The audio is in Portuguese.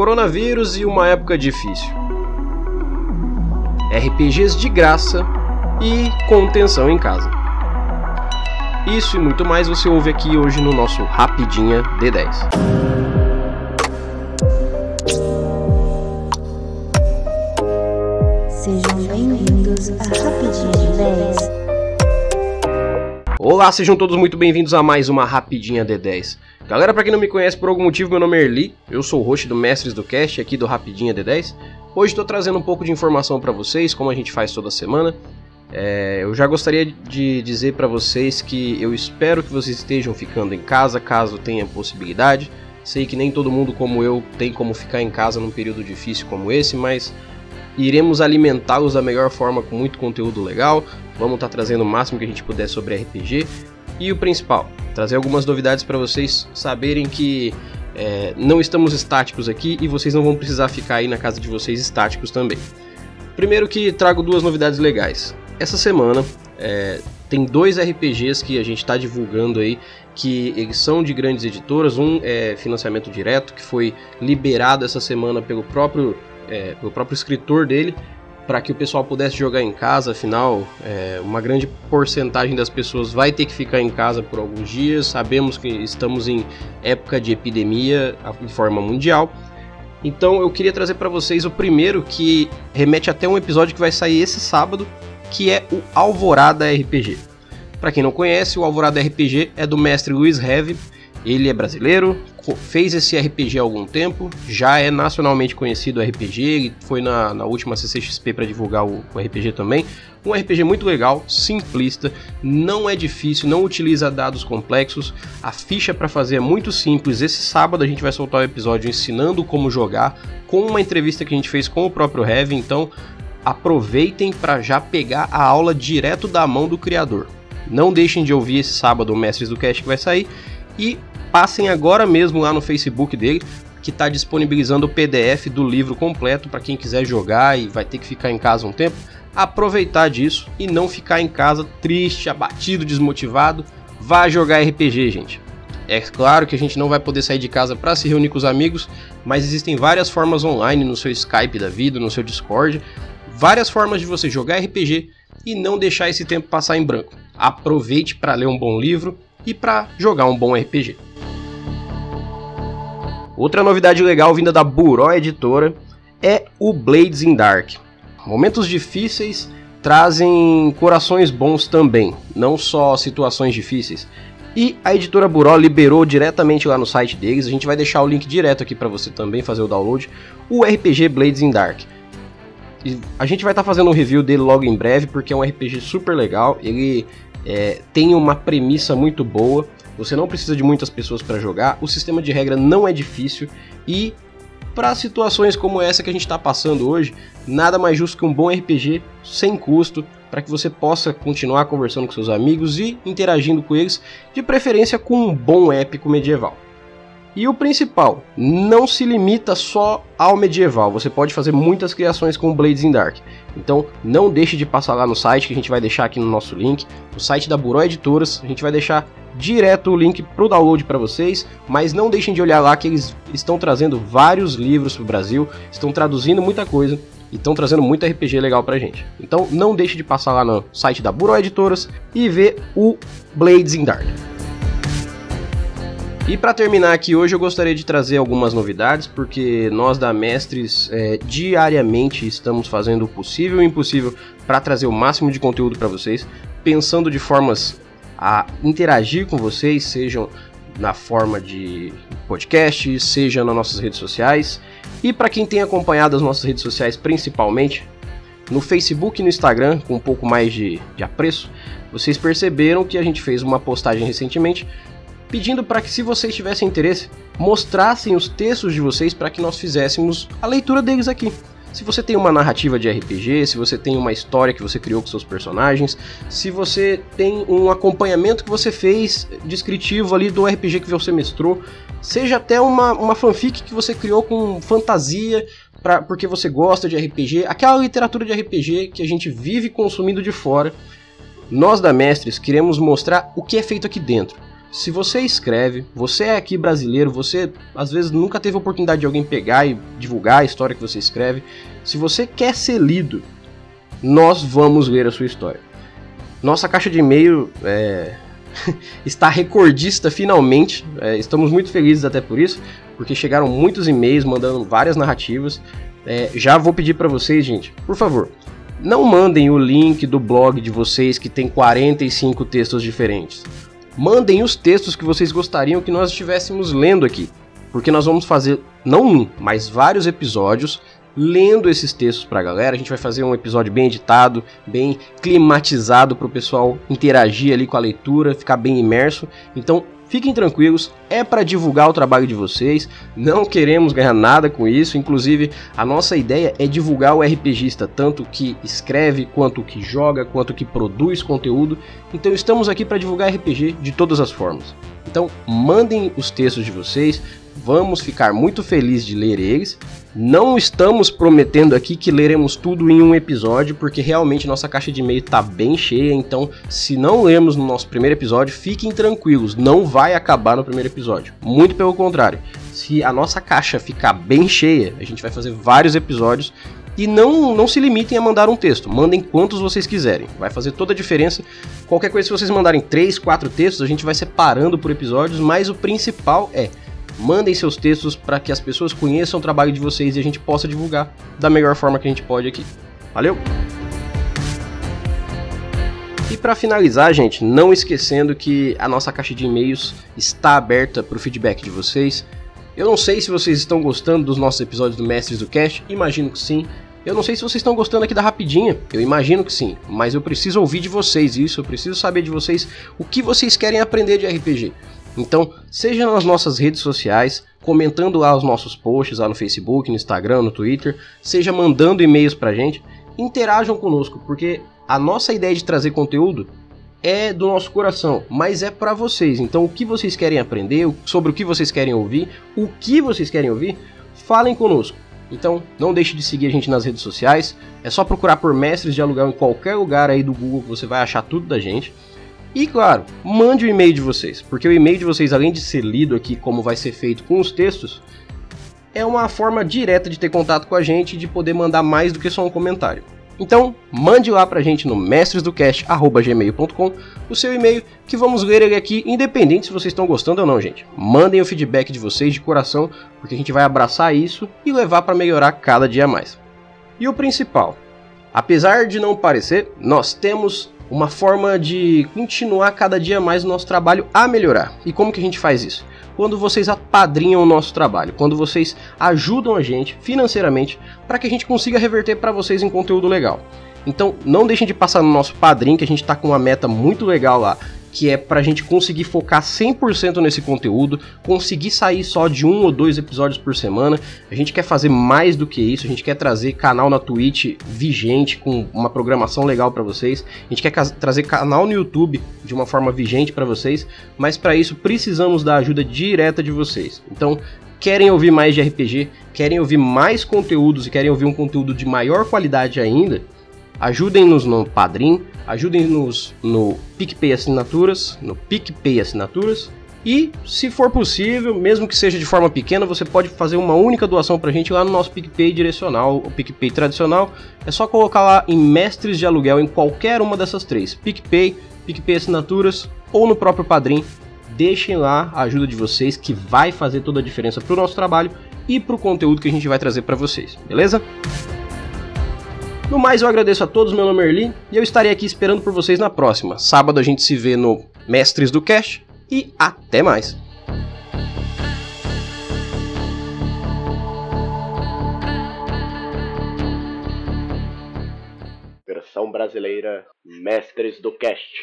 coronavírus e uma época difícil. RPGs de graça e contenção em casa. Isso e muito mais você ouve aqui hoje no nosso Rapidinha D10. Sejam bem-vindos a Rapidinha D10. Olá, sejam todos muito bem-vindos a mais uma Rapidinha D10. Galera, para quem não me conhece por algum motivo, meu nome é Erli, eu sou o host do Mestres do Cast aqui do Rapidinha D10. Hoje estou trazendo um pouco de informação para vocês, como a gente faz toda semana. É, eu já gostaria de dizer para vocês que eu espero que vocês estejam ficando em casa, caso tenha possibilidade. Sei que nem todo mundo como eu tem como ficar em casa num período difícil como esse, mas iremos alimentá-los da melhor forma com muito conteúdo legal. Vamos estar tá trazendo o máximo que a gente puder sobre RPG. E o principal, trazer algumas novidades para vocês saberem que é, não estamos estáticos aqui e vocês não vão precisar ficar aí na casa de vocês estáticos também. Primeiro que trago duas novidades legais. Essa semana é, tem dois RPGs que a gente está divulgando aí que eles são de grandes editoras. Um é financiamento direto que foi liberado essa semana pelo próprio é, próprio escritor dele, para que o pessoal pudesse jogar em casa. Afinal, é, uma grande porcentagem das pessoas vai ter que ficar em casa por alguns dias. Sabemos que estamos em época de epidemia de forma mundial. Então eu queria trazer para vocês o primeiro que remete até um episódio que vai sair esse sábado, que é o Alvorada RPG. Para quem não conhece, o Alvorada RPG é do mestre Luiz Heve. Ele é brasileiro, fez esse RPG há algum tempo, já é nacionalmente conhecido o RPG, foi na, na última CCXP para divulgar o, o, RPG também. Um RPG muito legal, simplista, não é difícil, não utiliza dados complexos, a ficha para fazer é muito simples. Esse sábado a gente vai soltar o um episódio ensinando como jogar, com uma entrevista que a gente fez com o próprio Heavy, então aproveitem para já pegar a aula direto da mão do criador. Não deixem de ouvir esse sábado o Mestres do Cast que vai sair e passem agora mesmo lá no Facebook dele, que está disponibilizando o PDF do livro completo para quem quiser jogar e vai ter que ficar em casa um tempo. Aproveitar disso e não ficar em casa triste, abatido, desmotivado. Vá jogar RPG, gente. É claro que a gente não vai poder sair de casa para se reunir com os amigos, mas existem várias formas online no seu Skype da vida, no seu Discord, várias formas de você jogar RPG e não deixar esse tempo passar em branco. Aproveite para ler um bom livro e para jogar um bom RPG. Outra novidade legal vinda da Buró Editora é o Blades in Dark. Momentos difíceis trazem corações bons também, não só situações difíceis. E a editora Buró liberou diretamente lá no site deles, a gente vai deixar o link direto aqui para você também fazer o download, o RPG Blades in Dark. E a gente vai estar tá fazendo um review dele logo em breve, porque é um RPG super legal, ele é, tem uma premissa muito boa, você não precisa de muitas pessoas para jogar, o sistema de regra não é difícil e para situações como essa que a gente está passando hoje, nada mais justo que um bom RPG sem custo para que você possa continuar conversando com seus amigos e interagindo com eles, de preferência com um bom épico medieval. E o principal, não se limita só ao medieval, você pode fazer muitas criações com Blades in Dark. Então não deixe de passar lá no site que a gente vai deixar aqui no nosso link, o site da Buró Editoras, a gente vai deixar direto o link para o download para vocês, mas não deixem de olhar lá que eles estão trazendo vários livros para o Brasil, estão traduzindo muita coisa e estão trazendo muito RPG legal pra gente. Então não deixe de passar lá no site da Buró Editoras e ver o Blades in Dark. E para terminar aqui hoje eu gostaria de trazer algumas novidades, porque nós da Mestres é, diariamente estamos fazendo o possível e o impossível para trazer o máximo de conteúdo para vocês, pensando de formas a interagir com vocês, sejam na forma de podcast, seja nas nossas redes sociais. E para quem tem acompanhado as nossas redes sociais principalmente, no Facebook e no Instagram, com um pouco mais de, de apreço, vocês perceberam que a gente fez uma postagem recentemente pedindo para que, se vocês tivessem interesse, mostrassem os textos de vocês para que nós fizéssemos a leitura deles aqui. Se você tem uma narrativa de RPG, se você tem uma história que você criou com seus personagens, se você tem um acompanhamento que você fez descritivo ali do RPG que você mestrou, seja até uma, uma fanfic que você criou com fantasia, pra, porque você gosta de RPG, aquela literatura de RPG que a gente vive consumindo de fora, nós da Mestres queremos mostrar o que é feito aqui dentro. Se você escreve, você é aqui brasileiro, você às vezes nunca teve a oportunidade de alguém pegar e divulgar a história que você escreve. Se você quer ser lido, nós vamos ler a sua história. Nossa caixa de e-mail é, está recordista finalmente. É, estamos muito felizes até por isso, porque chegaram muitos e-mails mandando várias narrativas. É, já vou pedir para vocês, gente, por favor, não mandem o link do blog de vocês que tem 45 textos diferentes. Mandem os textos que vocês gostariam que nós estivéssemos lendo aqui, porque nós vamos fazer não um, mas vários episódios lendo esses textos para a galera. A gente vai fazer um episódio bem editado, bem climatizado para o pessoal interagir ali com a leitura, ficar bem imerso. Então, Fiquem tranquilos, é para divulgar o trabalho de vocês, não queremos ganhar nada com isso, inclusive a nossa ideia é divulgar o RPGista, tanto que escreve, quanto que joga, quanto que produz conteúdo. Então estamos aqui para divulgar RPG de todas as formas. Então mandem os textos de vocês, Vamos ficar muito felizes de ler eles. Não estamos prometendo aqui que leremos tudo em um episódio, porque realmente nossa caixa de e-mail está bem cheia. Então, se não lermos no nosso primeiro episódio, fiquem tranquilos, não vai acabar no primeiro episódio. Muito pelo contrário, se a nossa caixa ficar bem cheia, a gente vai fazer vários episódios e não, não se limitem a mandar um texto, mandem quantos vocês quiserem. Vai fazer toda a diferença. Qualquer coisa, se vocês mandarem 3, 4 textos, a gente vai separando por episódios, mas o principal é Mandem seus textos para que as pessoas conheçam o trabalho de vocês e a gente possa divulgar da melhor forma que a gente pode aqui. Valeu? E para finalizar, gente, não esquecendo que a nossa caixa de e-mails está aberta para o feedback de vocês. Eu não sei se vocês estão gostando dos nossos episódios do Mestres do Cast, imagino que sim. Eu não sei se vocês estão gostando aqui da rapidinha, eu imagino que sim, mas eu preciso ouvir de vocês isso, eu preciso saber de vocês o que vocês querem aprender de RPG. Então, seja nas nossas redes sociais, comentando lá os nossos posts lá no Facebook, no Instagram, no Twitter, seja mandando e-mails pra gente, interajam conosco, porque a nossa ideia de trazer conteúdo é do nosso coração, mas é para vocês. Então, o que vocês querem aprender, sobre o que vocês querem ouvir, o que vocês querem ouvir, falem conosco. Então, não deixe de seguir a gente nas redes sociais. É só procurar por Mestres de Aluguel em qualquer lugar aí do Google que você vai achar tudo da gente. E claro, mande o e-mail de vocês, porque o e-mail de vocês, além de ser lido aqui como vai ser feito com os textos, é uma forma direta de ter contato com a gente e de poder mandar mais do que só um comentário. Então, mande lá pra gente no mestresdocast.gmail.com o seu e-mail que vamos ler ele aqui, independente se vocês estão gostando ou não, gente. Mandem o feedback de vocês de coração, porque a gente vai abraçar isso e levar para melhorar cada dia mais. E o principal, apesar de não parecer, nós temos uma forma de continuar cada dia mais o nosso trabalho a melhorar. E como que a gente faz isso? Quando vocês apadrinham o nosso trabalho, quando vocês ajudam a gente financeiramente para que a gente consiga reverter para vocês em conteúdo legal. Então não deixem de passar no nosso padrinho, que a gente está com uma meta muito legal lá que é pra gente conseguir focar 100% nesse conteúdo, conseguir sair só de um ou dois episódios por semana. A gente quer fazer mais do que isso, a gente quer trazer canal na Twitch vigente com uma programação legal para vocês. A gente quer trazer canal no YouTube de uma forma vigente para vocês, mas para isso precisamos da ajuda direta de vocês. Então, querem ouvir mais de RPG, querem ouvir mais conteúdos e querem ouvir um conteúdo de maior qualidade ainda, ajudem-nos no Padrim, ajudem-nos no PicPay Assinaturas, no PicPay Assinaturas. E, se for possível, mesmo que seja de forma pequena, você pode fazer uma única doação pra gente lá no nosso PicPay direcional, o PicPay tradicional. É só colocar lá em Mestres de Aluguel em qualquer uma dessas três: PicPay, PicPay Assinaturas ou no próprio Padrim. Deixem lá a ajuda de vocês que vai fazer toda a diferença pro nosso trabalho e pro conteúdo que a gente vai trazer para vocês, beleza? No mais, eu agradeço a todos, meu nome é Erli, e eu estarei aqui esperando por vocês na próxima. Sábado a gente se vê no Mestres do Cash, e até mais! Versão brasileira Mestres do Cast.